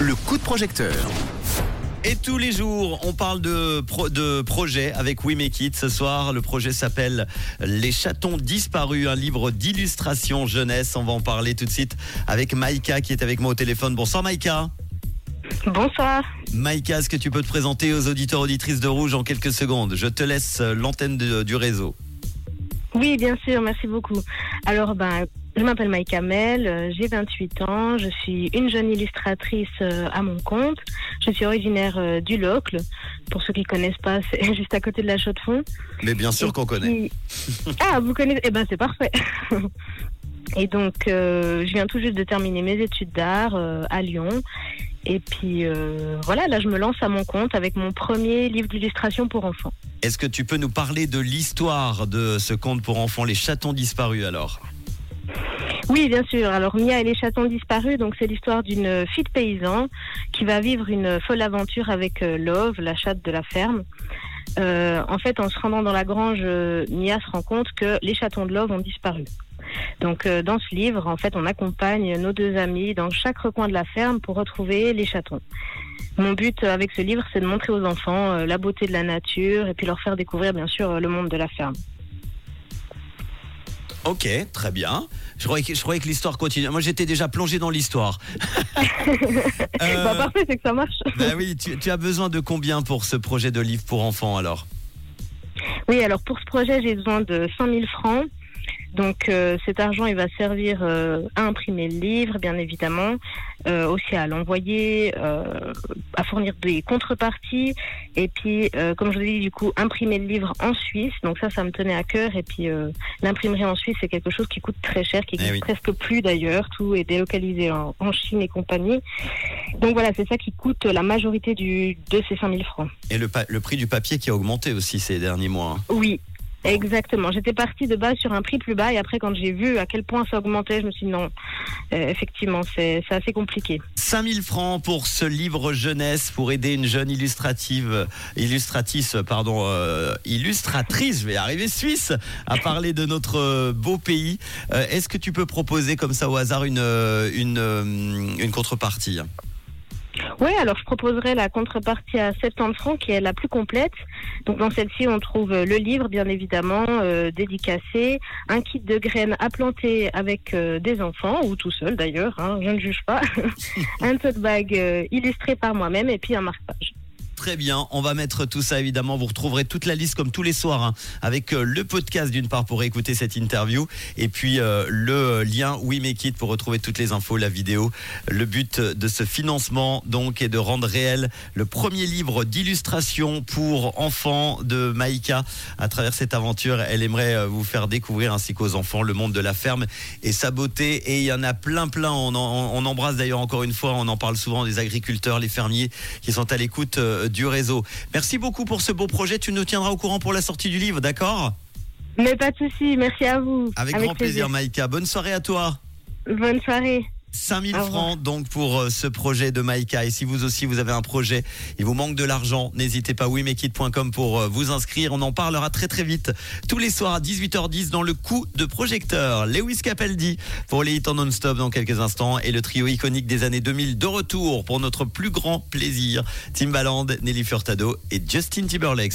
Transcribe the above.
le coup de projecteur. Et tous les jours, on parle de, pro- de projet avec We Make It. Ce soir, le projet s'appelle Les chatons disparus, un livre d'illustration jeunesse. On va en parler tout de suite avec Maïka qui est avec moi au téléphone. Bonsoir Maïka. Bonsoir. Maïka, est-ce que tu peux te présenter aux auditeurs auditrices de Rouge en quelques secondes? Je te laisse l'antenne du réseau. Oui, bien sûr, merci beaucoup. Alors, ben, je m'appelle Maïka Mel, euh, j'ai 28 ans, je suis une jeune illustratrice euh, à mon compte. Je suis originaire euh, du Locle. Pour ceux qui connaissent pas, c'est juste à côté de la Chaux-de-Fonds. Mais bien sûr qu'on connaît. Ah, vous connaissez Eh ben, c'est parfait. Et donc, euh, je viens tout juste de terminer mes études d'art euh, à Lyon. Et puis, euh, voilà, là, je me lance à mon compte avec mon premier livre d'illustration pour enfants. Est-ce que tu peux nous parler de l'histoire de ce conte pour enfants, Les chatons disparus alors? Oui, bien sûr. Alors Mia et les chatons disparus, donc c'est l'histoire d'une fille de paysan qui va vivre une folle aventure avec euh, Love, la chatte de la ferme. Euh, en fait, en se rendant dans la grange, euh, Mia se rend compte que les chatons de Love ont disparu. Donc euh, dans ce livre, en fait, on accompagne nos deux amis dans chaque recoin de la ferme pour retrouver les chatons. Mon but euh, avec ce livre, c'est de montrer aux enfants euh, la beauté de la nature et puis leur faire découvrir, bien sûr, euh, le monde de la ferme. Ok, très bien. Je croyais que, je croyais que l'histoire continue. Moi, j'étais déjà plongé dans l'histoire. Euh, Bah, parfait, c'est que ça marche. bah oui, tu, tu as besoin de combien pour ce projet de livre pour enfants alors? Oui, alors pour ce projet, j'ai besoin de 100 000 francs. Donc euh, cet argent, il va servir euh, à imprimer le livre, bien évidemment, euh, aussi à l'envoyer, euh, à fournir des contreparties, et puis, euh, comme je vous ai dit, du coup, imprimer le livre en Suisse. Donc ça, ça me tenait à cœur. Et puis euh, l'imprimerie en Suisse, c'est quelque chose qui coûte très cher, qui Eh coûte oui. presque plus d'ailleurs. Tout est délocalisé en, en Chine et compagnie. Donc voilà, c'est ça qui coûte la majorité du, de ces 5 000 francs. Et le, pa- le prix du papier qui a augmenté aussi ces derniers mois. hein. Oui, exactement. J'étais partie de base sur un prix plus bas et après quand j'ai vu à quel point ça augmentait, je me suis dit non, euh, effectivement, c'est assez compliqué. 5000 francs pour ce livre jeunesse pour aider une jeune illustrative, illustratrice, pardon, euh, illustratrice, je vais arriver suisse, à parler de notre beau pays. Euh, Est-ce que tu peux proposer comme ça au hasard une, une contrepartie? Oui, alors je proposerai la contrepartie à 70 francs qui est la plus complète. Donc dans celle-ci, on trouve euh, le livre, bien évidemment, euh, dédicacé, un kit de graines à planter avec euh, des enfants, ou tout seul d'ailleurs, hein, je ne juge pas, un tote bag illustré par moi-même et puis un marque-page. Très bien, on va mettre tout ça évidemment. Vous retrouverez toute la liste comme tous les soirs hein, avec euh, le podcast d'une part pour écouter cette interview et puis euh, le lien We Make It pour retrouver toutes les infos, la vidéo. Le but de ce financement donc est de rendre réel le premier livre d'illustration pour enfants de Maïka. À travers cette aventure, elle aimerait euh, vous faire découvrir ainsi qu'aux enfants le monde de la ferme et sa beauté. Et il y en a plein plein. On, on embrasse d'ailleurs encore une fois, on en parle souvent des agriculteurs, les fermiers qui sont à l'écoute du réseau. Merci beaucoup pour ce beau projet. Tu nous tiendras au courant pour la sortie du livre, d'accord? Mais pas de souci, merci à vous. Avec, grand plaisir, Maïka. Bonne soirée à toi. Bonne soirée. 5000 Au revoir. francs donc pour euh, ce projet de Maïka. Et si vous aussi vous avez un projet, il vous manque de l'argent, n'hésitez pas wemekit.com pour euh, vous inscrire. On en parlera très très vite tous les soirs à 18h10 dans le coup de projecteur. Lewis Capaldi pour les hits en non-stop dans quelques instants et le trio iconique des années 2000 de retour pour notre plus grand plaisir. Timbaland, Nelly Furtado et Justin Timberlake.